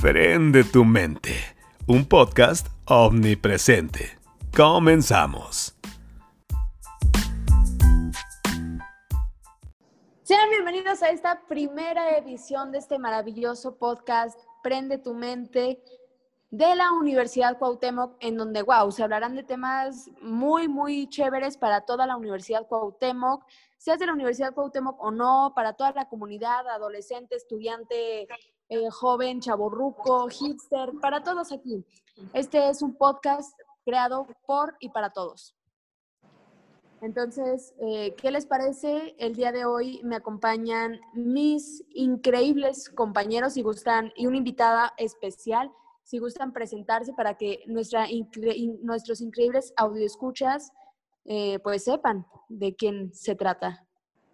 Prende tu mente, un podcast omnipresente. Comenzamos. Sean bienvenidos a esta primera edición de este maravilloso podcast Prende tu mente de la Universidad Cuauhtémoc, en donde, wow, se hablarán de temas muy, muy chéveres para toda la Universidad Cuauhtémoc, seas de la Universidad Cuauhtémoc o no, para toda la comunidad, adolescente, estudiante, eh, joven, chaborruco, hipster, para todos aquí. Este es un podcast creado por y para todos. Entonces, eh, ¿qué les parece? El día de hoy me acompañan mis increíbles compañeros y gustan, y una invitada especial, si gustan presentarse para que nuestra, nuestros increíbles audioescuchas eh, pues sepan de quién se trata.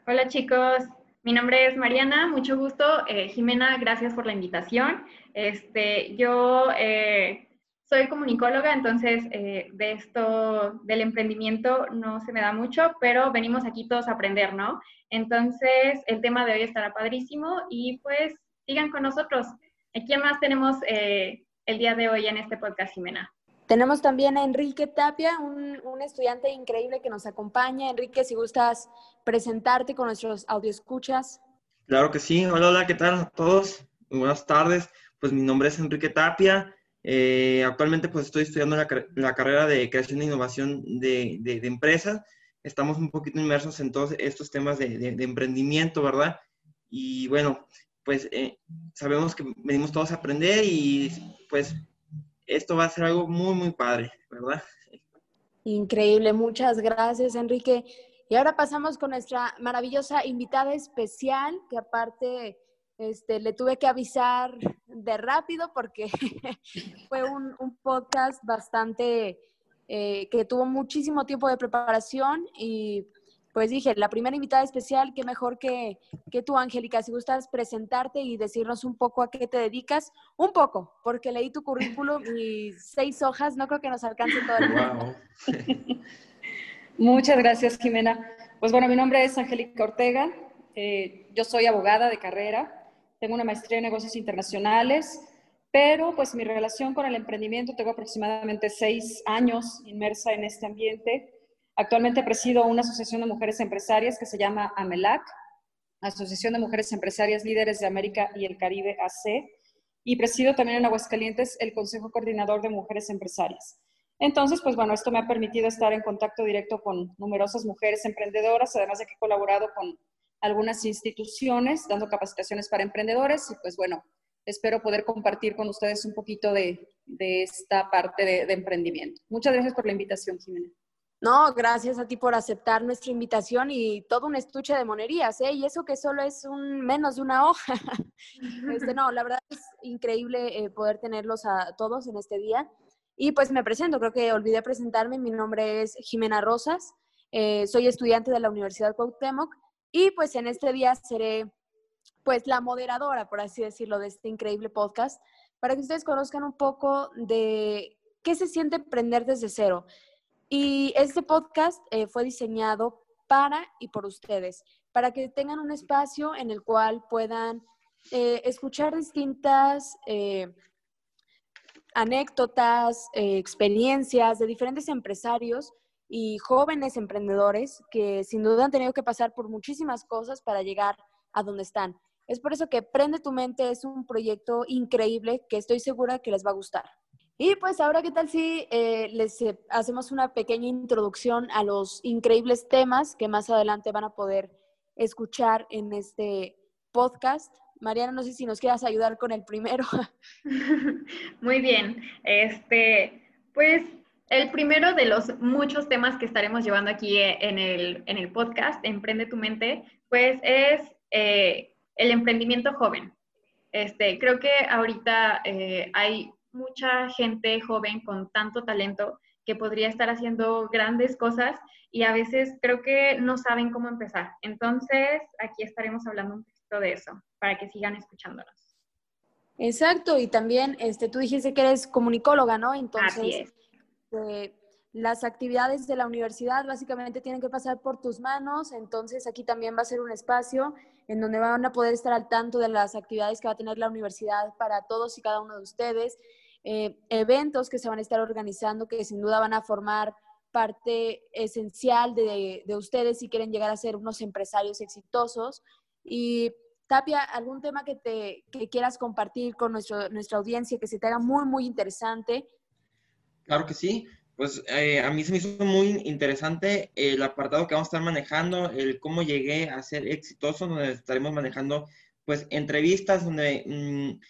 Hola chicos, mi nombre es Mariana, mucho gusto. Eh, Jimena, gracias por la invitación. Este, yo eh, soy comunicóloga, entonces eh, de esto del emprendimiento no se me da mucho, pero venimos aquí todos a aprender, ¿no? Entonces el tema de hoy estará padrísimo y pues sigan con nosotros. ¿Quién más tenemos el día de hoy en este podcast, Jimena? Tenemos también a Enrique Tapia, un, un, estudiante increíble que nos acompaña. Enrique, si gustas presentarte con nuestros audioscuchas. Claro que sí. Hola, hola, ¿qué tal a todos? buenas tardes. Pues mi nombre es Enrique Tapia. Eh, actualmente pues estoy estudiando la, la, carrera de creación e innovación de, de, de, empresas. Estamos un poquito inmersos en todos estos temas de, de emprendimiento, ¿verdad? Y bueno, pues eh, sabemos que venimos todos a aprender y pues esto va a ser algo muy, muy padre, ¿verdad? Increíble, muchas gracias, Enrique. Y ahora pasamos con nuestra maravillosa invitada especial, que aparte este, le tuve que avisar de rápido porque fue un, podcast bastante eh, que tuvo muchísimo tiempo de preparación y pues dije, la primera invitada especial, qué mejor que, que tú, Angélica, si gustas presentarte y decirnos un poco a qué te dedicas, un poco, porque leí tu currículum y seis hojas, no creo que nos alcance todo el wow. Muchas gracias, Jimena. Pues bueno, mi nombre es Angélica Ortega, eh, yo soy abogada de carrera, tengo una maestría en negocios internacionales, pero pues mi relación con el emprendimiento, tengo aproximadamente seis años inmersa en este ambiente Actualmente presido una asociación de mujeres empresarias que se llama AMELAC, Asociación de Mujeres Empresarias Líderes de América y el Caribe AC, y presido también en Aguascalientes el Consejo Coordinador de Mujeres Empresarias. Entonces, pues bueno, esto me ha permitido estar en contacto directo con numerosas mujeres emprendedoras, además de que he colaborado con algunas instituciones dando capacitaciones para emprendedores y pues bueno, espero poder compartir con ustedes un poquito de, esta parte de, de emprendimiento. Muchas gracias por la invitación, Jimena. No, gracias a ti por aceptar nuestra invitación y todo un estuche de monerías, ¿eh? Y eso que solo es un menos de una hoja. Este, no, la verdad es increíble eh, poder tenerlos a todos en este día. Y pues me presento, creo que olvidé presentarme. Mi nombre es Jimena Rosas, eh, soy estudiante de la Universidad Cuauhtémoc y pues en este día seré pues la moderadora, por así decirlo, de este increíble podcast, para que ustedes conozcan un poco de qué se siente emprender desde cero. Y este podcast eh, fue diseñado para y por ustedes, para que tengan un espacio en el cual puedan eh, escuchar distintas eh, anécdotas, eh, experiencias de diferentes empresarios y jóvenes emprendedores que sin duda han tenido que pasar por muchísimas cosas para llegar a donde están. Es por eso que Prende tu mente es un proyecto increíble que estoy segura que les va a gustar. Y pues ahora, ¿qué tal si eh, les eh, hacemos una pequeña introducción a los increíbles temas que más adelante van a poder escuchar en este podcast? Mariana, no sé si nos quieras ayudar con el primero. Muy bien. Este, pues el primero de los muchos temas que estaremos llevando aquí eh, en el, en el podcast, Emprende tu mente, pues es el emprendimiento joven. Este, creo que ahorita hay mucha gente joven con tanto talento que podría estar haciendo grandes cosas y a veces creo que no saben cómo empezar. Entonces, aquí estaremos hablando un poquito de eso para que sigan escuchándonos. Exacto, y también este, tú dijiste que eres comunicóloga, ¿no? Entonces, Así es. Eh, las actividades de la universidad básicamente tienen que pasar por tus manos, entonces aquí también va a ser un espacio en donde van a poder estar al tanto de las actividades que va a tener la universidad para todos y cada uno de ustedes, eh, eventos que se van a estar organizando que sin duda van a formar parte esencial de, de ustedes si quieren llegar a ser unos empresarios exitosos. Y Tapia, ¿algún tema que, te, que quieras compartir con nuestro, nuestra audiencia que se te haga muy, muy interesante? Claro que sí. Pues eh, a mí se me hizo muy interesante el apartado que vamos a estar manejando, el cómo llegué a ser exitoso, donde estaremos manejando pues entrevistas donde mm,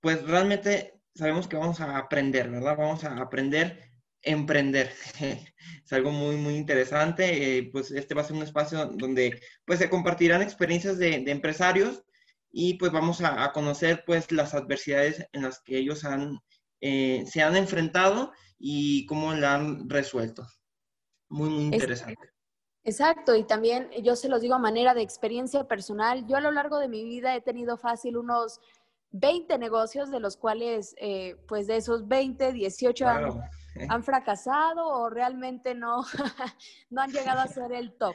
pues realmente sabemos que vamos a aprender, ¿verdad? Vamos a aprender emprender. es algo muy, muy interesante. Eh, pues este va a ser un espacio donde pues se compartirán experiencias de, empresarios y pues vamos a, conocer pues las adversidades en las que ellos han, eh, se han enfrentado y cómo la han resuelto. Muy, muy interesante. Exacto, y también yo se los digo a manera de experiencia personal, yo a lo largo de mi vida he tenido fácil unos 20 negocios, de los cuales, eh, pues de esos 20, 18 han, fracasado o realmente no, no han llegado a ser el top.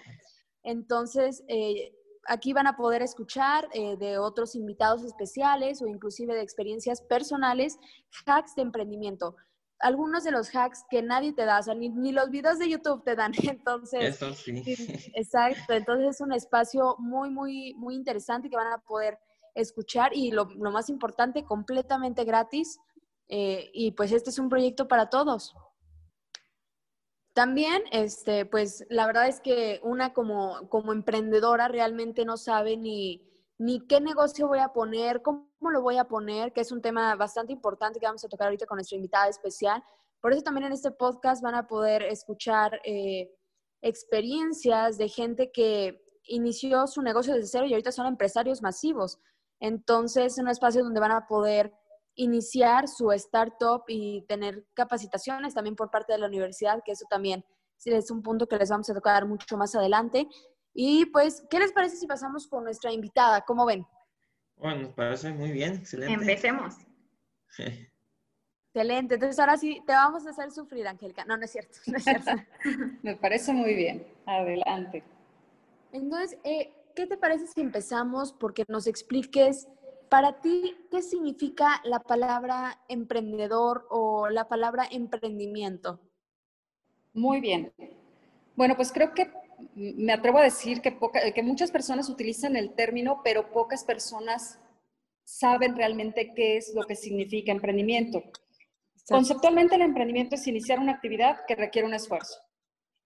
Entonces, eh, aquí van a poder escuchar eh, de otros invitados especiales o inclusive de experiencias personales, hacks de emprendimiento algunos de los hacks que nadie te da, o sea, ni, los videos de YouTube te dan. Entonces, Eso sí. Exacto, entonces es un espacio muy, muy, muy interesante que van a poder escuchar y lo, más importante, completamente gratis. Eh, y pues este es un proyecto para todos. También, este, pues la verdad es que una como, como emprendedora realmente no sabe ni, ni qué negocio voy a poner, cómo lo voy a poner, que es un tema bastante importante que vamos a tocar ahorita con nuestra invitada especial. Por eso también en este podcast van a poder escuchar eh, experiencias de gente que inició su negocio desde cero y ahorita son empresarios masivos. Entonces, es un espacio donde van a poder iniciar su startup y tener capacitaciones también por parte de la universidad, que eso también es un punto que les vamos a tocar mucho más adelante. Y pues, ¿qué les parece si pasamos con nuestra invitada? ¿Cómo ven? Bueno, nos parece muy bien, excelente. Empecemos. Excelente. Entonces, ahora sí, te vamos a hacer sufrir, Angélica. No, no es cierto. No es cierto. Me parece muy bien. Adelante. Entonces, eh, ¿qué te parece si empezamos porque nos expliques para ti qué significa la palabra emprendedor o la palabra emprendimiento? Muy bien. Bueno, pues creo que me atrevo a decir que, que muchas personas utilizan el término, pero pocas personas saben realmente qué es lo que significa emprendimiento. Conceptualmente el emprendimiento es iniciar una actividad que requiere un esfuerzo.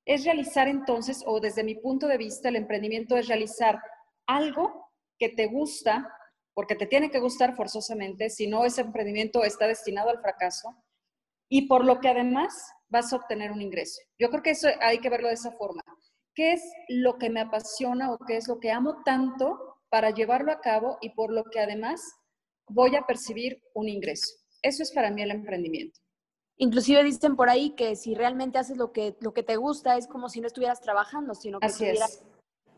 Es realizar entonces, o desde mi punto de vista, el emprendimiento es realizar algo que te gusta, porque te tiene que gustar forzosamente, si no ese emprendimiento está destinado al fracaso, y por lo que además vas a obtener un ingreso. Yo creo que eso hay que verlo de esa forma qué es lo que me apasiona o qué es lo que amo tanto para llevarlo a cabo y por lo que además voy a percibir un ingreso. Eso es para mí el emprendimiento. Inclusive dicen por ahí que si realmente haces lo que, lo que te gusta es como si no estuvieras trabajando, sino que Así estuvieras...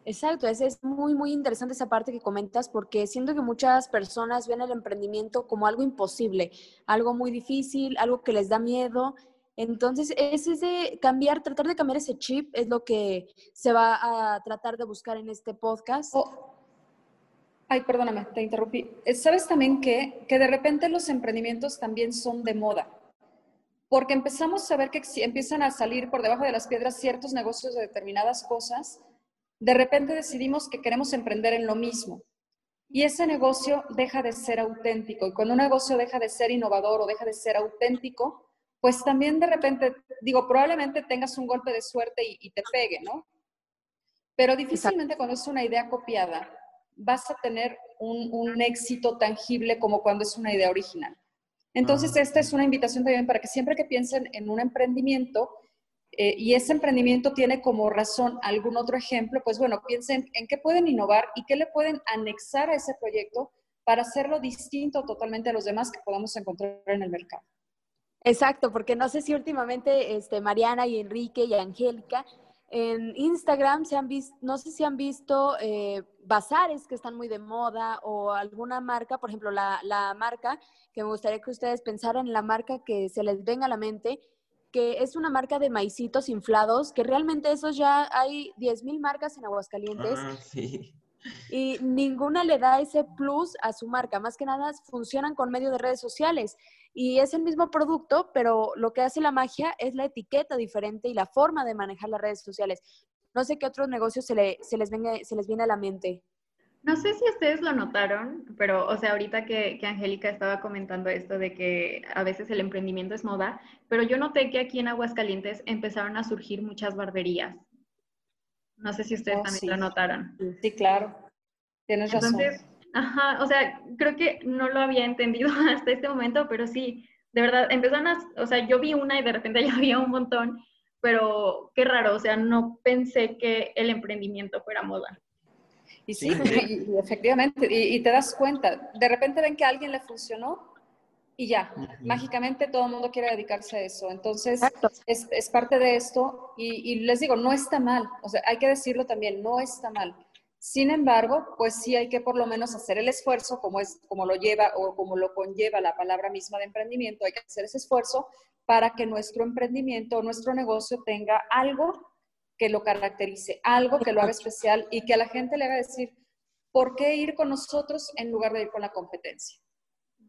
Exacto, es, es muy, muy interesante esa parte que comentas porque siento que muchas personas ven el emprendimiento como algo imposible, algo muy difícil, algo que les da miedo entonces, es de cambiar, tratar de cambiar ese chip, es lo que se va a tratar de buscar en este podcast. Oh. Ay, perdóname, te interrumpí. Eh, ¿Sabes también que, que de repente los emprendimientos también son de moda? Porque empezamos a ver que empiezan a salir por debajo de las piedras ciertos negocios de determinadas cosas. De repente decidimos que queremos emprender en lo mismo. Y ese negocio deja de ser auténtico. Y cuando un negocio deja de ser innovador o deja de ser auténtico, pues también de repente, digo, probablemente tengas un golpe de suerte y, te pegue, ¿no? Pero difícilmente cuando es una idea copiada vas a tener un, éxito tangible como cuando es una idea original. Entonces, ah. esta es una invitación también para que siempre que piensen en un emprendimiento eh, y ese emprendimiento tiene como razón algún otro ejemplo, pues bueno, piensen en qué pueden innovar y qué le pueden anexar a ese proyecto para hacerlo distinto totalmente a los demás que podamos encontrar en el mercado. Exacto, porque no sé si últimamente este, Mariana y Enrique y Angélica en Instagram se han visto, no sé si han visto eh, bazares que están muy de moda o alguna marca, por ejemplo, la, la, marca, que me gustaría que ustedes pensaran en la marca que se les venga a la mente, que es una marca de maicitos inflados, que realmente esos ya hay 10.000 marcas en Aguascalientes. Ah, sí. Y ninguna le da ese plus a su marca. Más que nada funcionan con medio de redes sociales. Y es el mismo producto, pero lo que hace la magia es la etiqueta diferente y la forma de manejar las redes sociales. No sé qué otros negocios se, le, se, les, venga, se les viene a la mente. No sé si ustedes lo notaron, pero, o sea, ahorita que, que, Angélica estaba comentando esto de que a veces el emprendimiento es moda, pero yo noté que aquí en Aguascalientes empezaron a surgir muchas barberías. No sé si ustedes Oh, también sí. lo notaron. Sí, claro. Tienes razón. Ajá, o sea, creo que no lo había entendido hasta este momento, pero sí, de verdad, empezaron a, o sea, yo vi una y de repente ya había un montón, pero qué raro, o sea, no pensé que el emprendimiento fuera moda. Y sí, Sí. y- y efectivamente, y, y te das cuenta, de repente ven que a alguien le funcionó y ya, Ujú. mágicamente todo el mundo quiere dedicarse a eso. Entonces, es, es parte de esto y, y les digo, no está mal, o sea, hay que decirlo también, no está mal. Sin embargo, pues sí hay que por lo menos hacer el esfuerzo, como, es, como lo lleva o como lo conlleva la palabra misma de emprendimiento, hay que hacer ese esfuerzo para que nuestro emprendimiento nuestro negocio tenga algo que lo caracterice, algo que lo haga especial y que a la gente le haga decir, ¿por qué ir con nosotros en lugar de ir con la competencia?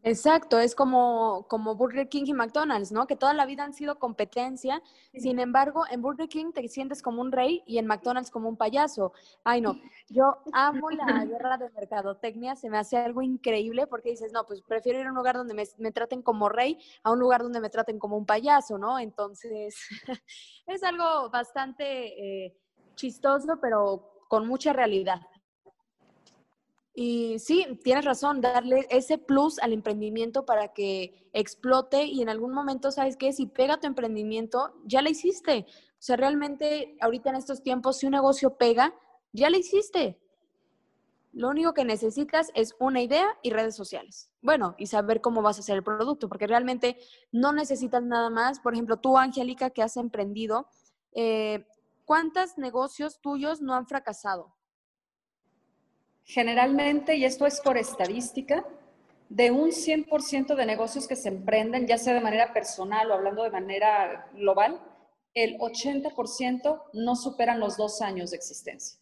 Exacto, es como, como Burger King y McDonald's, ¿no? Que toda la vida han sido competencia. Sin embargo, en Burger King te sientes como un rey y en McDonald's como un payaso. Ay, no, yo amo la guerra de mercadotecnia, se me hace algo increíble porque dices, no, pues prefiero ir a un lugar donde me, me traten como rey a un lugar donde me traten como un payaso, ¿no? Entonces, es algo bastante eh, chistoso, pero con mucha realidad. Y sí, tienes razón, darle ese plus al emprendimiento para que explote y en algún momento, ¿sabes qué? Si pega tu emprendimiento, ya lo hiciste. O sea, realmente ahorita en estos tiempos, si un negocio pega, ya lo hiciste. Lo único que necesitas es una idea y redes sociales. Bueno, y saber cómo vas a hacer el producto, porque realmente no necesitas nada más. Por ejemplo, tú, Angélica, que has emprendido, eh, ¿cuántos negocios tuyos no han fracasado? Generalmente, y esto es por estadística, de un 100% de negocios que se emprenden, ya sea de manera personal o hablando de manera global, el 80% no superan los dos años de existencia.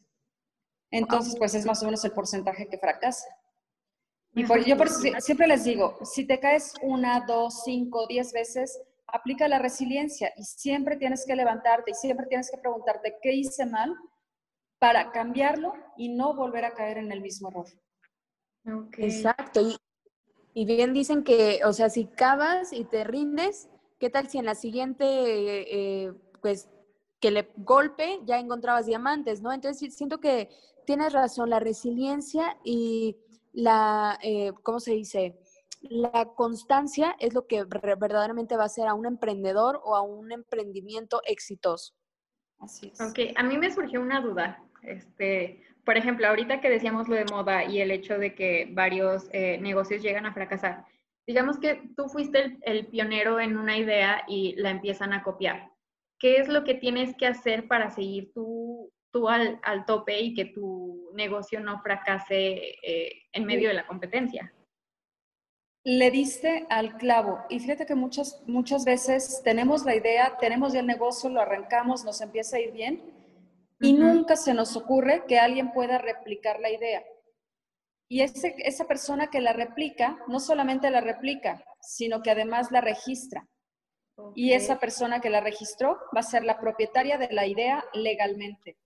Entonces, pues es más o menos el porcentaje que fracasa. Y por- yo por siempre les digo, si te caes una, dos, cinco, diez veces, aplica la resiliencia y siempre tienes que levantarte y siempre tienes que preguntarte qué hice mal para cambiarlo y no volver a caer en el mismo error. Exacto. Y, y bien dicen que, o sea, si cavas y te rindes, ¿qué tal si en la siguiente, eh, pues, que le golpe ya encontrabas diamantes, ¿no? Entonces sí, siento que tienes razón, la resiliencia y la, eh, ¿cómo se dice? La constancia es lo que verdaderamente va a hacer a un emprendedor o a un emprendimiento exitoso. Así es. Ok, a mí me surgió una duda. Este, por ejemplo, ahorita que decíamos lo de moda y el hecho de que varios eh, negocios llegan a fracasar, digamos que tú fuiste el, pionero en una idea y la empiezan a copiar. ¿Qué es lo que tienes que hacer para seguir tú, tú al, al tope y que tu negocio no fracase eh, en medio de la competencia? Le diste al clavo. Y fíjate que muchas, muchas veces tenemos la idea, tenemos ya el negocio, lo arrancamos, nos empieza a ir bien y nunca se nos ocurre que alguien pueda replicar la idea. Y ese- esa persona que la replica, no solamente la replica, sino que además la registra. Y esa persona que la registró va a ser la propietaria de la idea legalmente.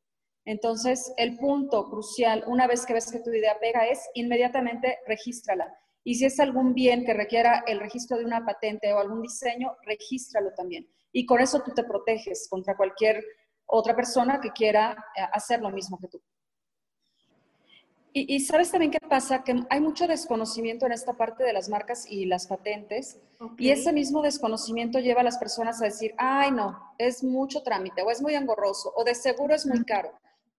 Entonces, el punto crucial, una vez que ves que tu idea pega, es inmediatamente regístrala. Y si es algún bien que requiera el registro de una patente o algún diseño, regístralo también. Y con eso tú te proteges contra cualquier otra persona que quiera eh, hacer lo mismo que tú. Y, y sabes también qué pasa, que hay mucho desconocimiento en esta parte de las marcas y las patentes. Ok. Y ese mismo desconocimiento lleva a las personas a decir, ay, no, es mucho trámite, o es muy engorroso, o de seguro es muy caro.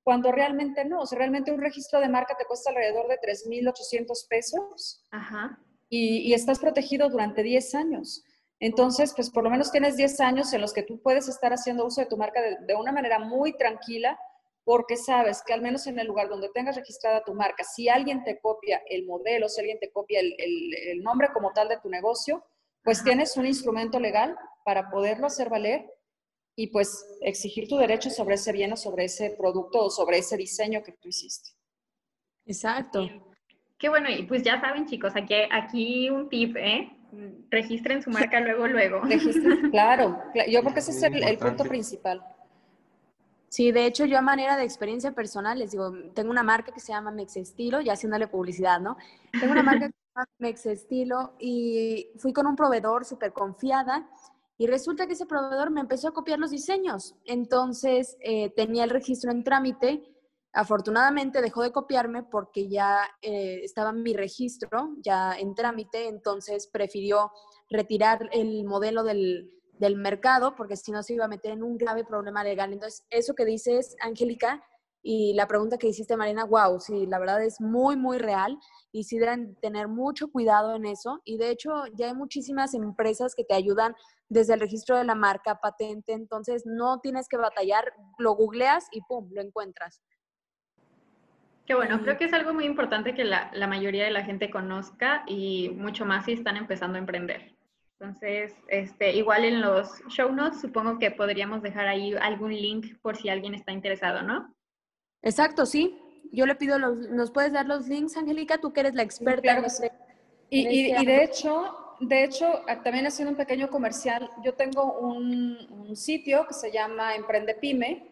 Cuando realmente no, o sea, realmente un registro de marca te cuesta alrededor de 3.800 pesos Ajá. y, y estás protegido durante 10 años. Entonces, pues por lo menos tienes 10 años en los que tú puedes estar haciendo uso de tu marca de, de una manera muy tranquila, porque sabes que al menos en el lugar donde tengas registrada tu marca, si alguien te copia el modelo, si alguien te copia el, el- el nombre como tal de tu negocio, pues tienes un instrumento legal para poderlo hacer valer y pues exigir tu derecho sobre ese bien o sobre ese producto o sobre ese diseño que tú hiciste. Exacto. Qué bueno, y pues ya saben chicos, aquí, aquí un tip, ¿eh? Registren su marca luego, luego. Registren, claro, yo creo que ese es el, punto principal. Sí, de hecho, yo a manera de experiencia personal les digo, tengo una marca que se llama Mex Estilo, ya haciéndole publicidad, ¿no? Tengo una marca que se llama Mex Estilo y fui con un proveedor súper confiada y resulta que ese proveedor me empezó a copiar los diseños. Entonces, eh, tenía el registro en trámite Afortunadamente dejó de copiarme porque ya eh, estaba mi registro, ya en trámite, entonces prefirió retirar el modelo del, del mercado porque si no se iba a meter en un grave problema legal. Entonces, eso que dices, Angélica, y la pregunta que hiciste, Marina, wow, sí, la verdad es muy, muy real y sí deben tener mucho cuidado en eso. Y de hecho, ya hay muchísimas empresas que te ayudan desde el registro de la marca, patente, entonces no tienes que batallar, lo googleas y pum, lo encuentras. Qué bueno, creo que es algo muy importante que la, mayoría de la gente conozca y mucho más si están empezando a emprender. Entonces, este, igual en los show notes supongo que podríamos dejar ahí algún link por si alguien está interesado, ¿no? Exacto, sí. Yo le pido, los, ¿nos puedes dar los links, Angélica? Tú que eres la experta. y, y, de hecho, de hecho, también haciendo un pequeño comercial, yo tengo un, un sitio que se llama Emprende Pyme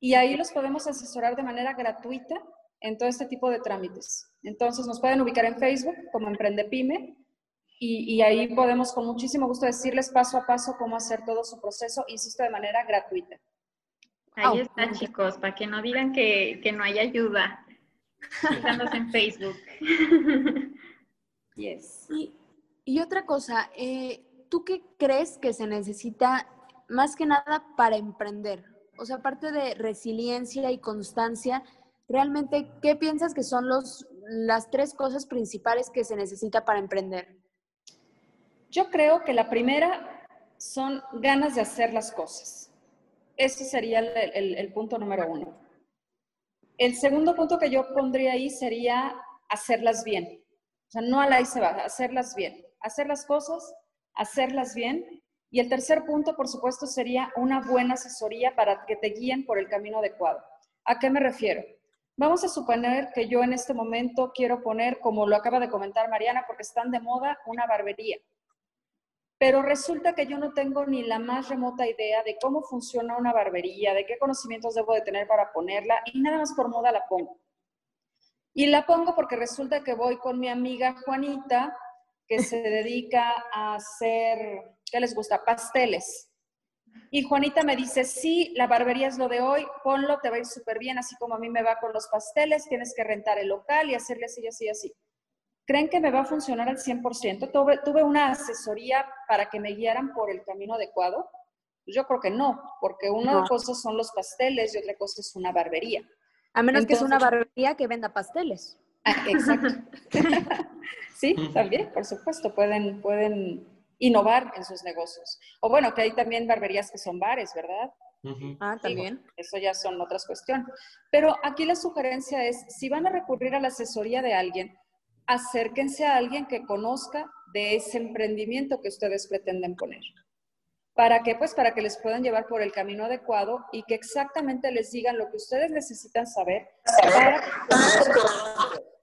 y ahí los podemos asesorar de manera gratuita en todo este tipo de trámites. Entonces nos pueden ubicar en Facebook como Emprende Pyme y, ahí podemos con muchísimo gusto decirles paso a paso cómo hacer todo su proceso, insisto, de manera gratuita. Ahí está, chicos, para que no digan que, no hay ayuda. Fijándose en Facebook. Yes. Y, otra cosa, eh, ¿tú qué crees que se necesita más que nada para emprender? O sea, aparte de resiliencia y constancia, realmente, ¿qué piensas que son los, las tres cosas principales que se necesita para emprender? Yo creo que la primera son ganas de hacer las cosas. Ese sería el, punto número uno. El segundo punto que yo pondría ahí sería hacerlas bien. O sea, no a la se va, hacerlas bien. Hacer las cosas, hacerlas bien. Y el tercer punto, por supuesto, sería una buena asesoría para que te guíen por el camino adecuado. ¿A qué me refiero? Vamos a suponer que yo en este momento quiero poner, como lo acaba de comentar Mariana, porque están de moda, una barbería. Pero resulta que yo no tengo ni la más remota idea de cómo funciona una barbería, de qué conocimientos debo de tener para ponerla y nada más por moda la pongo. Y la pongo porque resulta que voy con mi amiga Juanita, que se dedica a hacer, ¿qué les gusta? Pasteles. Y Juanita me dice, sí, la barbería es lo de hoy, ponlo, te va a ir súper bien, así como a mí me va con los pasteles, tienes que rentar el local y hacerle así, así, así. ¿Creen que me va a funcionar al 100%? ¿Tuve, tuve una asesoría para que me guiaran por el camino adecuado? Yo creo que no, porque una cosa son los pasteles y otra cosa es una barbería. A menos que es una barbería que venda pasteles. Ah, exacto. sí, también, por supuesto, pueden, pueden innovar en sus negocios. O bueno, que hay también barberías que son bares, ¿verdad? Ah, también. eso ya son otras cuestiones. Pero aquí la sugerencia es, si van a recurrir a la asesoría de alguien, acérquense a alguien que conozca de ese emprendimiento que ustedes pretenden poner. ¿Para qué? Pues para que les puedan llevar por el camino adecuado y que exactamente les digan lo que ustedes necesitan saber Y,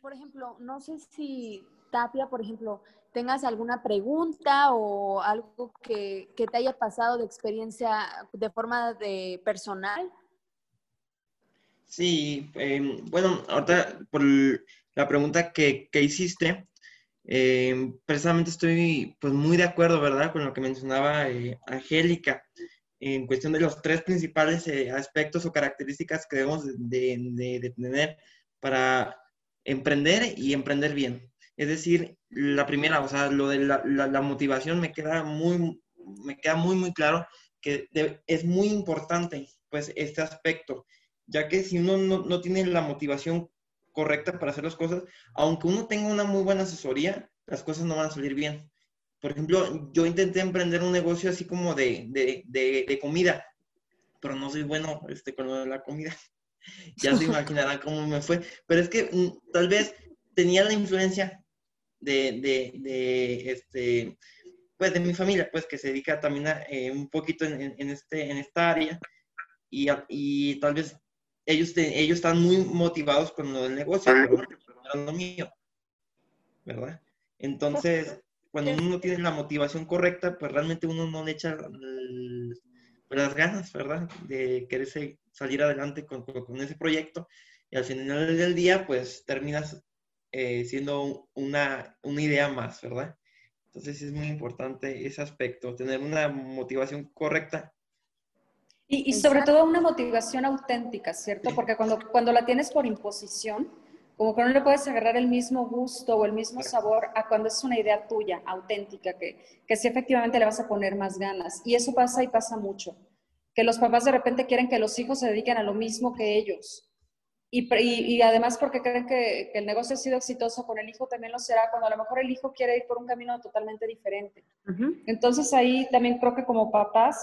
por ejemplo, no sé si Tapia, por ejemplo, tengas alguna pregunta o algo que, te haya pasado de experiencia de forma de personal. Sí, em, bueno, ahorita por la pregunta que, hiciste, em, precisamente estoy pues muy de acuerdo, ¿verdad? Con lo que mencionaba eh, Angélica en cuestión de los tres principales eh, aspectos o características que debemos de, tener para emprender y emprender bien. Es decir, la primera, o sea, lo de la, motivación me queda muy, me queda muy, muy claro que es muy importante, pues, este aspecto, ya que si uno no, tiene la motivación correcta para hacer las cosas, aunque uno tenga una muy buena asesoría, las cosas no van a salir bien. Por ejemplo, yo intenté emprender un negocio así como de, de, comida, pero no soy bueno este, con de la comida. ya se imaginarán cómo me fue. Pero es que mm, tal vez tenía la influencia de, de, este, pues de mi familia, pues que se dedica también eh, un poquito en, en, este, en esta área y, y tal vez ellos, ellos están muy motivados con lo del negocio, pero no lo mío, ¿verdad? Entonces, cuando uno no tiene la motivación correcta, pues realmente uno no le echa pues, las ganas, ¿verdad? De querer salir adelante con, con, ese proyecto y al final del día, pues terminas eh, siendo una, una idea más, ¿verdad? Entonces es muy importante ese aspecto, tener una motivación correcta y, sobre todo una motivación auténtica, ¿cierto? Porque cuando, cuando la tienes por imposición, como que no le puedes agarrar el mismo gusto o el mismo sabor a cuando es una idea tuya, auténtica, que, que sí efectivamente le vas a poner más ganas. Y eso pasa y pasa mucho. Que los papás de repente quieren que los hijos se dediquen a lo mismo que ellos. Y, y, además porque creen que, que, el negocio ha sido exitoso con el hijo, también lo será cuando a lo mejor el hijo quiere ir por un camino totalmente diferente. Entonces ahí también creo que como papás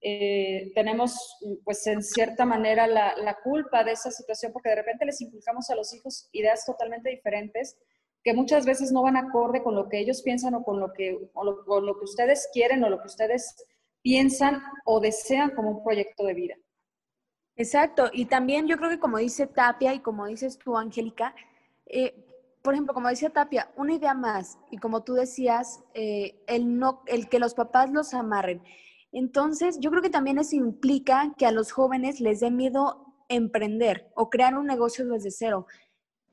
eh, tenemos, pues en cierta manera, la, culpa de esa situación porque de repente les inculcamos a los hijos ideas totalmente diferentes que muchas veces no van acorde con lo que ellos piensan o con lo que, lo, que ustedes quieren o lo que ustedes piensan o desean como un proyecto de vida. Exacto, y también yo creo que como dice Tapia y como dices tú, Angélica, eh, por ejemplo, como decía Tapia, una idea más, y como tú decías, eh, el, no, el que los papás los amarren. Entonces, yo creo que también eso implica que a los jóvenes les dé miedo emprender o crear un negocio desde cero.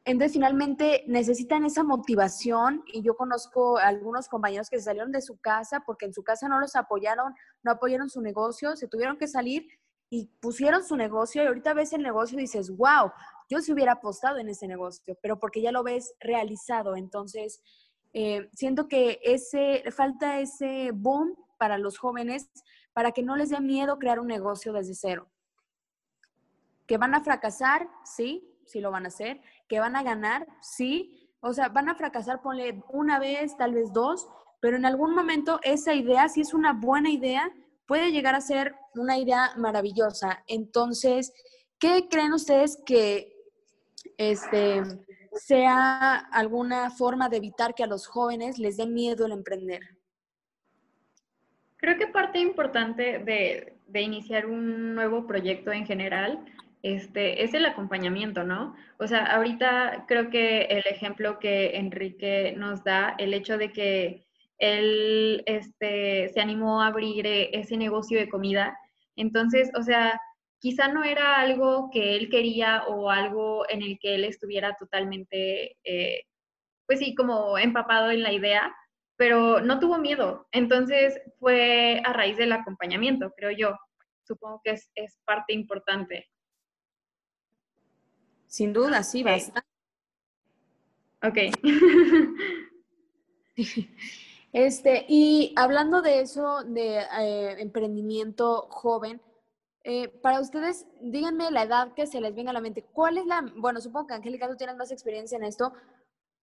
Entonces, finalmente necesitan esa motivación y yo conozco algunos compañeros que salieron de su casa porque en su casa no los apoyaron, no apoyaron su negocio, se tuvieron que salir y pusieron su negocio y ahorita ves el negocio y dices, wow, yo se hubiera apostado en ese negocio, pero porque ya lo ves realizado. Entonces, eh, siento que ese, falta ese boom para los jóvenes para que no les dé miedo crear un negocio desde cero. Que van a fracasar, sí, sí lo van a hacer. Que van a ganar, sí. O sea, van a fracasar, ponle una vez, tal vez dos, pero en algún momento esa idea, si es una buena idea, puede llegar a ser una idea maravillosa. Entonces, ¿qué creen ustedes que este, sea alguna forma de evitar que a los jóvenes les dé miedo el emprender? Creo que parte importante de, iniciar un nuevo proyecto en general este, es el acompañamiento, ¿no? O sea, ahorita creo que el ejemplo que Enrique nos da, el hecho de que él este, se animó a abrir ese negocio de comida, entonces, o sea, quizá no era algo que él quería o algo en el que él estuviera totalmente, eh, pues sí, como empapado en la idea, pero no tuvo miedo. Entonces fue a raíz del acompañamiento, creo yo. Supongo que es, parte importante. Sin duda, sí, basta. Ok. Este, y hablando de eso, de eh, emprendimiento joven, eh, para ustedes, díganme la edad que se les venga a la mente. ¿Cuál es la, bueno, supongo que Angélica, tú tienes más experiencia en esto,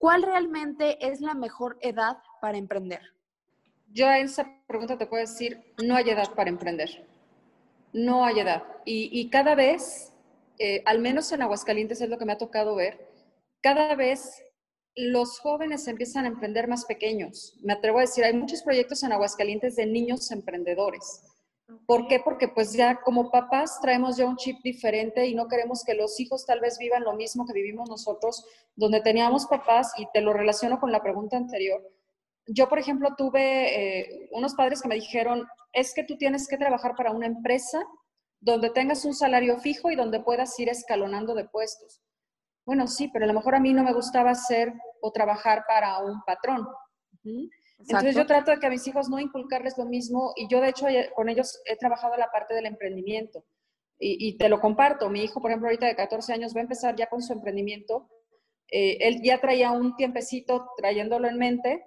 ¿Cuál realmente es la mejor edad para emprender? Yo a esa pregunta te puedo decir, no hay edad para emprender. No hay edad. Y, cada vez, eh, al menos en Aguascalientes es lo que me ha tocado ver, cada vez los jóvenes empiezan a emprender más pequeños. Me atrevo a decir, hay muchos proyectos en Aguascalientes de niños emprendedores. ¿Por qué? Porque pues ya como papás traemos ya un chip diferente y no queremos que los hijos tal vez vivan lo mismo que vivimos nosotros, donde teníamos papás, y te lo relaciono con la pregunta anterior. Yo, por ejemplo, tuve eh, unos padres que me dijeron, es que tú tienes que trabajar para una empresa donde tengas un salario fijo y donde puedas ir escalonando de puestos. Bueno, sí, pero a lo mejor a mí no me gustaba ser o trabajar para un patrón. Entonces yo trato de que a mis hijos no inculcarles lo mismo y yo de hecho con ellos he trabajado la parte del emprendimiento y, te lo comparto. Mi hijo, por ejemplo, ahorita de 14 años va a empezar ya con su emprendimiento. Eh, él ya traía un tiempecito trayéndolo en mente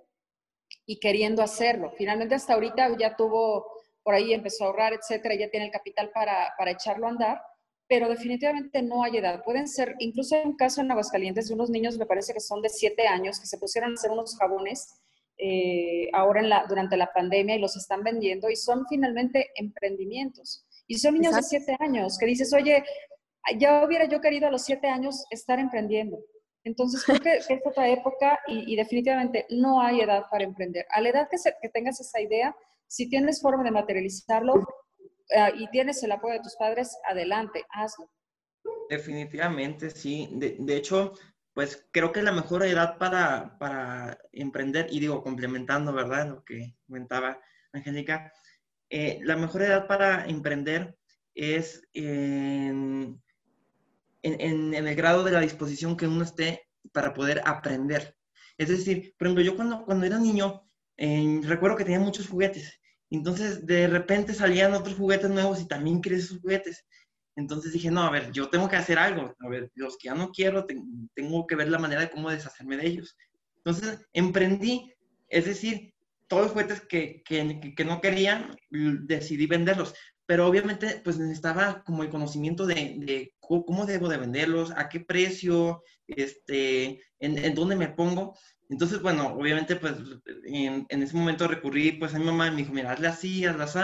y queriendo hacerlo. Finalmente hasta ahorita ya tuvo, por ahí empezó a ahorrar, etcétera, ya tiene el capital para, para echarlo a andar pero definitivamente no hay edad. Pueden ser, incluso en un caso en Aguascalientes, de unos niños, me parece que son de 7 años, que se pusieron a hacer unos jabones eh, ahora en la, durante la pandemia y los están vendiendo y son finalmente emprendimientos. Y son niños de siete años que dices, oye, ya hubiera yo querido a los siete años estar emprendiendo. Entonces, creo que, es otra época y, definitivamente no hay edad para emprender. A la edad que, que tengas esa idea, si tienes forma de materializarlo uh, y tienes el apoyo de tus padres, adelante, hazlo. Definitivamente, sí. De, de, hecho, pues creo que la mejor edad para, para emprender, y digo, complementando, ¿verdad? Lo que comentaba Angélica, eh, la mejor edad para emprender es en, en, en, el grado de la disposición que uno esté para poder aprender. Es decir, por ejemplo, yo cuando, cuando era niño, recuerdo que tenía muchos juguetes. Entonces, de repente salían otros juguetes nuevos y también quería esos juguetes. Entonces dije, no, a ver, yo tengo que hacer algo. A ver, los que ya no quiero, tengo que ver la manera de cómo deshacerme de ellos. Entonces emprendí, es decir, todos los juguetes que, que, que no quería, decidí venderlos. Pero obviamente, pues necesitaba como el conocimiento de, de cómo debo de venderlos, a qué precio, este, en, en, dónde me pongo. Entonces, bueno, obviamente, pues en, en, ese momento recurrí pues a mi mamá y me dijo, mira, hazle así, hazle así,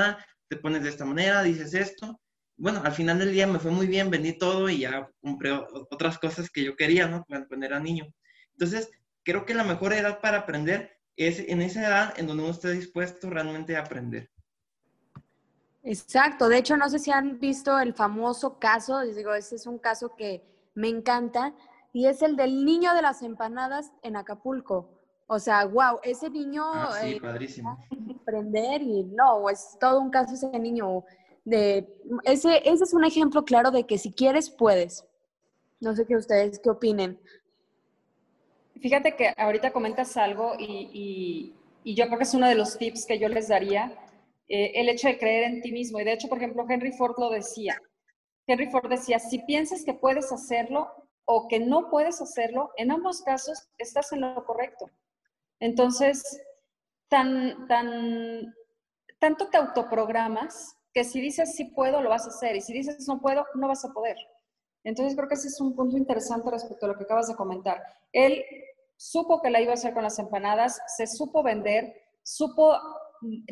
te pones de esta manera, dices esto bueno, al final del día me fue muy bien, vendí todo y ya compré otras cosas que yo quería, ¿no? Cuando era niño. Entonces, creo que la mejor edad para aprender es en esa edad en donde uno esté dispuesto realmente a aprender. Exacto. De hecho, no sé si han visto el famoso caso, les digo, ese es un caso que me encanta, y es el del niño de las empanadas en Acapulco. O sea, wow, ese niño... Ah, sí, eh, padrísimo. Aprender y no, es todo un caso ese niño ese, ese es un ejemplo claro de que si quieres, puedes. No sé qué ustedes, qué opinen. Fíjate que ahorita comentas algo y, y, yo creo que es uno de los tips que yo les daría, eh, el hecho de creer en ti mismo. Y de hecho, por ejemplo, Henry Ford lo decía. Henry Ford decía, si piensas que puedes hacerlo o que no puedes hacerlo, en ambos casos estás en lo correcto. Entonces, tan, tan, tanto te autoprogramas que si dices sí puedo, lo vas a hacer, y si dices no puedo, no vas a poder. Entonces creo que ese es un punto interesante respecto a lo que acabas de comentar. Él supo que la iba a hacer con las empanadas, se supo vender, supo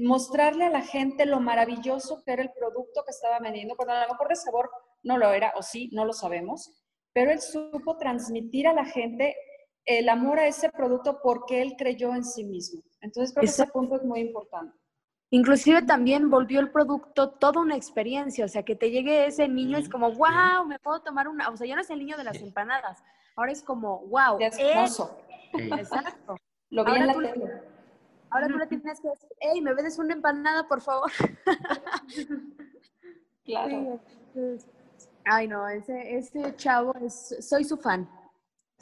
mostrarle a la gente lo maravilloso que era el producto que estaba vendiendo, cuando a lo mejor de sabor no lo era, o sí, no lo sabemos, pero él supo transmitir a la gente el amor a ese producto porque él creyó en sí mismo. Entonces creo que ese punto es muy importante. Inclusive también volvió el producto toda una experiencia, o sea, que te llegue ese niño es como, wow, me puedo tomar una, o sea, ya no es el niño de las empanadas, ahora es como, wow, es hermoso. Exacto. Lo vi en la Ahora tú le tienes que decir, hey, ¿me vendes una empanada, por favor? claro. Ay, no, ese, ese chavo, es, soy su fan.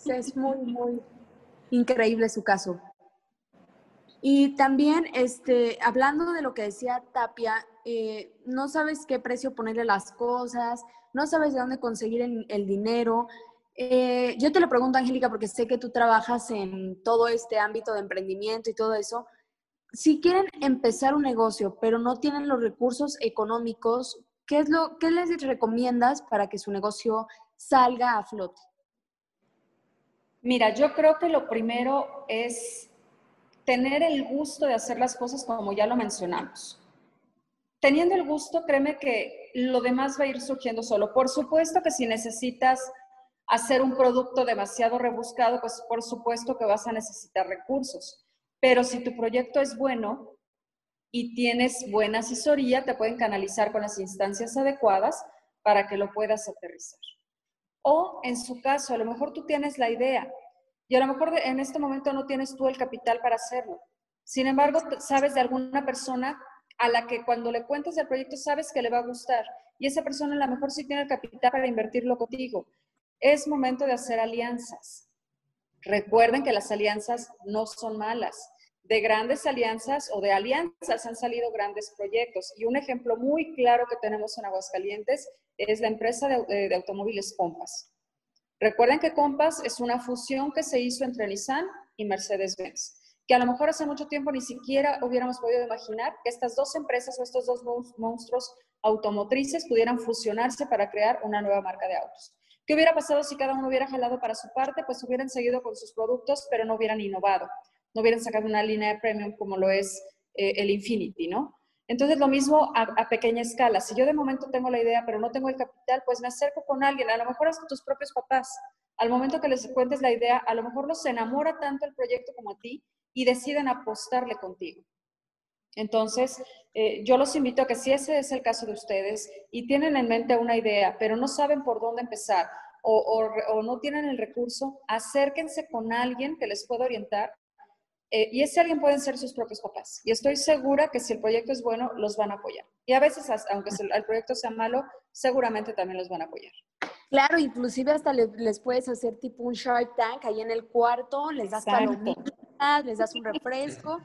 Es muy, muy increíble su caso. Y también, este, hablando de lo que decía Tapia, eh, no sabes qué precio ponerle las cosas, no sabes de dónde conseguir el, dinero. Eh, yo te lo pregunto, Angélica, porque sé que tú trabajas en todo este ámbito de emprendimiento y todo eso. Si quieren empezar un negocio, pero no tienen los recursos económicos, ¿qué, es lo, qué les recomiendas para que su negocio salga a flote? Mira, yo creo que lo primero es tener el gusto de hacer las cosas como ya lo mencionamos. Teniendo el gusto, créeme que lo demás va a ir surgiendo solo. Por supuesto que si necesitas hacer un producto demasiado rebuscado, pues por supuesto que vas a necesitar recursos. Pero si tu proyecto es bueno y tienes buena asesoría, te pueden canalizar con las instancias adecuadas para que lo puedas aterrizar. O en su caso, a lo mejor tú tienes la idea, y a lo mejor en este momento no tienes tú el capital para hacerlo. Sin embargo, sabes de alguna persona a la que cuando le cuentes el proyecto sabes que le va a gustar y esa persona a lo mejor sí tiene el capital para invertirlo contigo. Es momento de hacer alianzas. Recuerden que las alianzas no son malas. De grandes alianzas o de alianzas han salido grandes proyectos. Y un ejemplo muy claro que tenemos en Aguascalientes es la empresa de, de, de automóviles Compass. Recuerden que Compass es una fusión que se hizo entre Nissan y Mercedes-Benz, que a lo mejor hace mucho tiempo ni siquiera hubiéramos podido imaginar que estas dos empresas o estos dos monstruos automotrices pudieran fusionarse para crear una nueva marca de autos. ¿Qué hubiera pasado si cada uno hubiera jalado para su parte? Pues hubieran seguido con sus productos, pero no hubieran innovado, no hubieran sacado una línea de premium como lo es eh, el Infinity, ¿no? Entonces, lo mismo a, pequeña escala. Si yo de momento tengo la idea, pero no tengo el capital, pues me acerco con alguien, a lo mejor hasta tus propios papás. al momento que les cuentes la idea, a lo mejor los enamora tanto el proyecto como a ti y deciden apostarle contigo. Entonces, eh, yo los invito a que si ese es el caso de ustedes y tienen en mente una idea, pero no saben por dónde empezar o, o no tienen el recurso, acérquense con alguien que les pueda orientar eh, y ese alguien pueden ser sus propios papás. Y estoy segura que si el proyecto es bueno, los van a apoyar. Y a veces, aunque el proyecto sea malo, seguramente también los van a apoyar. Claro, inclusive hasta les, puedes hacer tipo un Shark Tank ahí en el cuarto, les das palomitas, les das un refresco.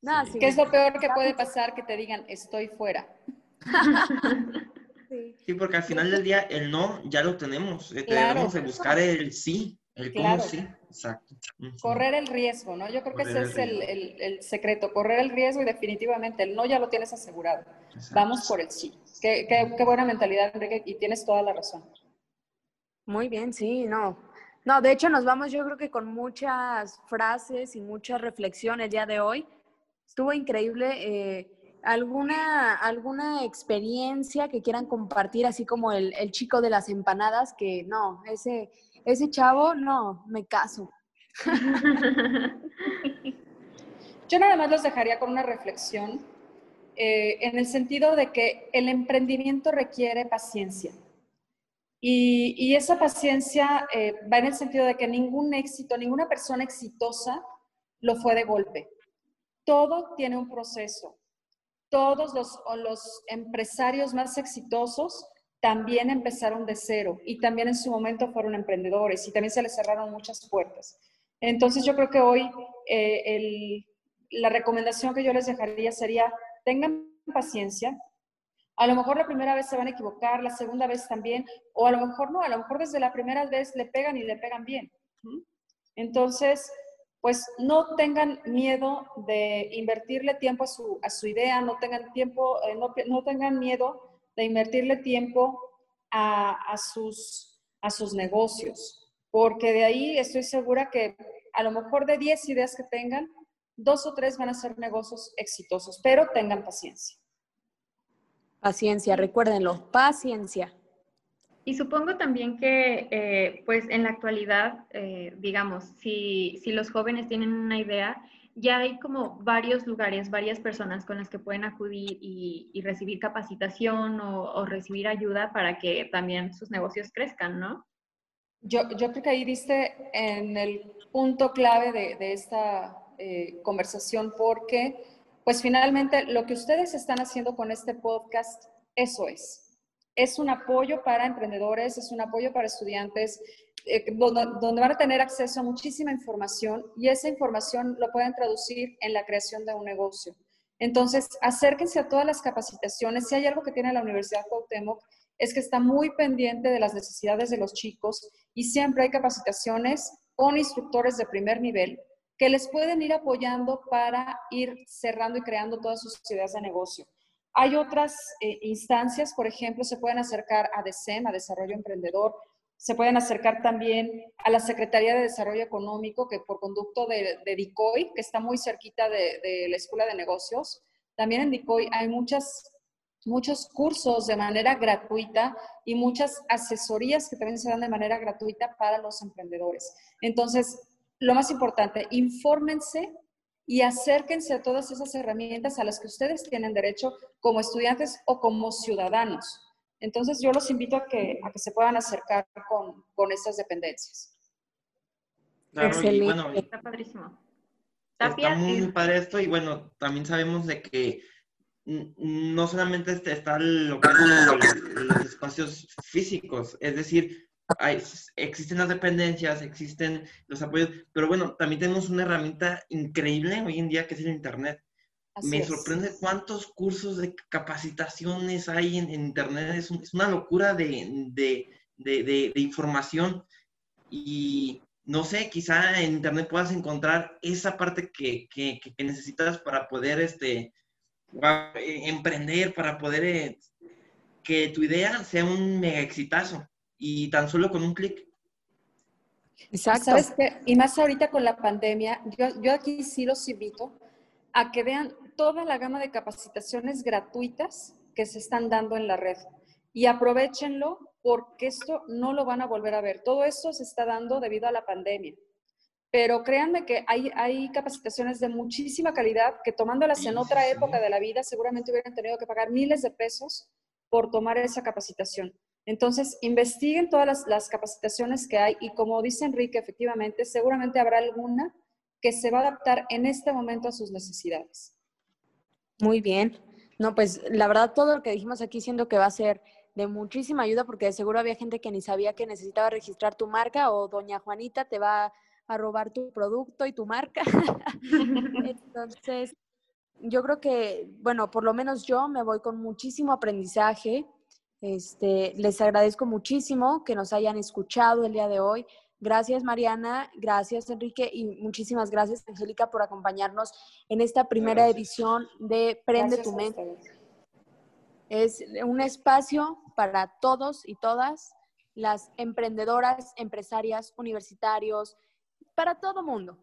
No, ¿Qué es lo peor que puede pasar? Que te digan, estoy fuera. sí. porque al final del día el no ya lo tenemos. Eh, tenemos que buscar el sí. El cómo sí, exacto. Correr el riesgo, ¿no? Yo creo que ese es el, secreto, correr el riesgo y definitivamente el no ya lo tienes asegurado. Vamos por el sí. Qué, qué, buena mentalidad, Enrique, y tienes toda la razón. Muy bien, sí, no. No, de hecho nos vamos yo creo que con muchas frases y mucha reflexión el día de hoy. Estuvo increíble. Eh, ¿Alguna, ¿Alguna experiencia que quieran compartir, así como el, el chico de las empanadas, que no, ese ese chavo, no, me caso. Yo nada más los dejaría con una reflexión eh, en el sentido de que el emprendimiento requiere paciencia. Y, esa paciencia eh, va en el sentido de que ningún éxito, ninguna persona exitosa lo fue de golpe. Todo tiene un proceso. Todos los, los empresarios más exitosos también empezaron de cero y también en su momento fueron emprendedores y también se les cerraron muchas puertas. Entonces yo creo que hoy eh, la recomendación que yo les dejaría sería, tengan paciencia. A lo mejor la primera vez se van a equivocar, la segunda vez también, o a lo mejor no, a lo mejor desde la primera vez le pegan y le pegan bien. Entonces, pues no tengan miedo de invertirle tiempo a su, a su idea, no tengan, tiempo, eh, no, no tengan miedo de invertirle tiempo a, sus, a sus negocios, porque de ahí estoy segura que a lo mejor de 10 ideas que tengan, dos o tres van a ser negocios exitosos, pero tengan paciencia. Paciencia, recuérdenlo, paciencia. Y supongo también que, eh, pues en la actualidad, eh, digamos, si, si, los jóvenes tienen una idea, ya hay como varios lugares, varias personas con las que pueden acudir y, recibir capacitación o, recibir ayuda para que también sus negocios crezcan, ¿no? Yo, yo creo que ahí diste en el punto clave de, esta eh, conversación porque, pues finalmente, lo que ustedes están haciendo con este podcast, eso es. Es un apoyo para emprendedores, es un apoyo para estudiantes, eh, donde, van a tener acceso a muchísima información y esa información lo pueden traducir en la creación de un negocio. Entonces, acérquense a todas las capacitaciones. Si hay algo que tiene la Universidad Cuauhtémoc, es que está muy pendiente de las necesidades de los chicos y siempre hay capacitaciones con instructores de primer nivel que les pueden ir apoyando para ir cerrando y creando todas sus ideas de negocio. Hay otras eh, instancias, por ejemplo, se pueden acercar a DECEM, a Desarrollo Emprendedor, se pueden acercar también a la Secretaría de Desarrollo Económico, que por conducto de, DICOI, que está muy cerquita de, la Escuela de Negocios, también en DICOI hay muchas, muchos cursos de manera gratuita y muchas asesorías que también se dan de manera gratuita para los emprendedores. Entonces, lo más importante, infórmense y acérquense a todas esas herramientas a las que ustedes tienen derecho como estudiantes o como ciudadanos. Entonces yo los invito a que, a que se puedan acercar con, con estas dependencias. Excelente. bueno, está padrísimo. Está muy padre esto y bueno, también sabemos de que no solamente este, está lo que los espacios físicos, es decir, hay, existen las dependencias, existen los apoyos, pero bueno, también tenemos una herramienta increíble hoy en día que es el Internet me sorprende cuántos cursos de capacitaciones hay en, Internet. Es, una locura de, información. Y no sé, quizá en Internet puedas encontrar esa parte que, necesitas para poder este, emprender, para poder eh, que tu idea sea un mega exitazo. Y tan solo con un clic. Exacto. Y más ahorita con la pandemia, yo, yo aquí sí los invito a que vean toda la gama de capacitaciones gratuitas que se están dando en la red y aprovechenlo porque esto no lo van a volver a ver. Todo esto se está dando debido a la pandemia. Pero créanme que hay, hay capacitaciones de muchísima calidad que tomándolas en otra época de la vida seguramente hubieran tenido que pagar miles de pesos por tomar esa capacitación. Entonces, investiguen todas las, las capacitaciones que hay y como dice Enrique, efectivamente, seguramente habrá alguna que se va a adaptar en este momento a sus necesidades. Muy bien. No, pues la verdad todo lo que dijimos aquí siento que va a ser de muchísima ayuda porque de seguro había gente que ni sabía que necesitaba registrar tu marca o doña Juanita te va a robar tu producto y tu marca. Entonces, yo creo que, bueno, por lo menos yo me voy con muchísimo aprendizaje. Este, les agradezco muchísimo que nos hayan escuchado el día de hoy. Gracias Mariana, gracias Enrique y muchísimas gracias Angélica por acompañarnos en esta primera edición de Prende tu mente. Es un espacio para todos y todas las emprendedoras, empresarias, universitarios, para todo mundo.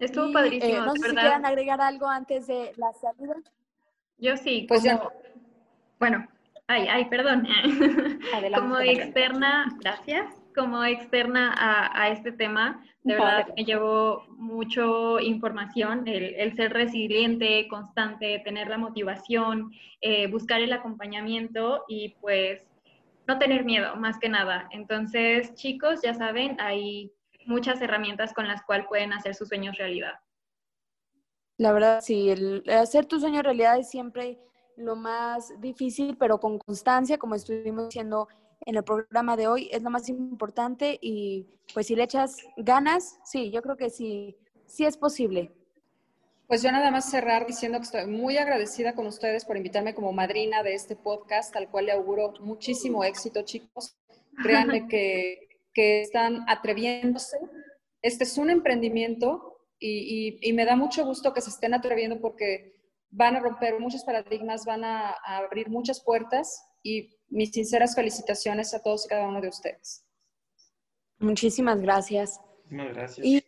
Estuvo padrísimo. Eh, no sé si quieran agregar algo antes de la salida. Yo sí. Pues ya. Bueno, ay, ay, perdón. como externa, gracias. Como externa a, este tema, de verdad me llevó mucho información, el, ser resiliente, constante, tener la motivación, eh, buscar el acompañamiento y pues no tener miedo, más que nada. Entonces, chicos, ya saben, hay muchas herramientas con las cuales pueden hacer sus sueños realidad. La verdad, sí, el hacer tu sueño realidad es siempre lo más difícil, pero con constancia, como estuvimos diciendo en el programa de hoy, es lo más importante y pues si le echas ganas, sí, yo creo que sí, sí es posible. Pues yo nada más cerrar diciendo que estoy muy agradecida con ustedes por invitarme como madrina de este podcast, al cual le auguro muchísimo éxito, chicos. Créanme que que están atreviéndose. Este es un emprendimiento y, me da mucho gusto que se estén atreviendo porque van a romper muchos paradigmas, van a, abrir muchas puertas y mis sinceras felicitaciones a todos y cada uno de ustedes. Muchísimas gracias. Muchísimas gracias. Y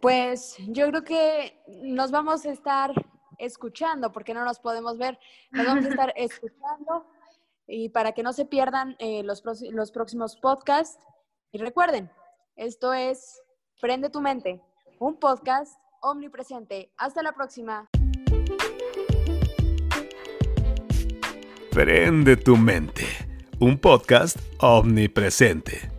pues yo creo que nos vamos a estar escuchando, porque no nos podemos ver, nos vamos a estar escuchando y para que no se pierdan eh, los, los próximos podcasts, y recuerden, esto es Prende tu mente, un podcast omnipresente. Hasta la próxima. Prende tu mente, un podcast omnipresente.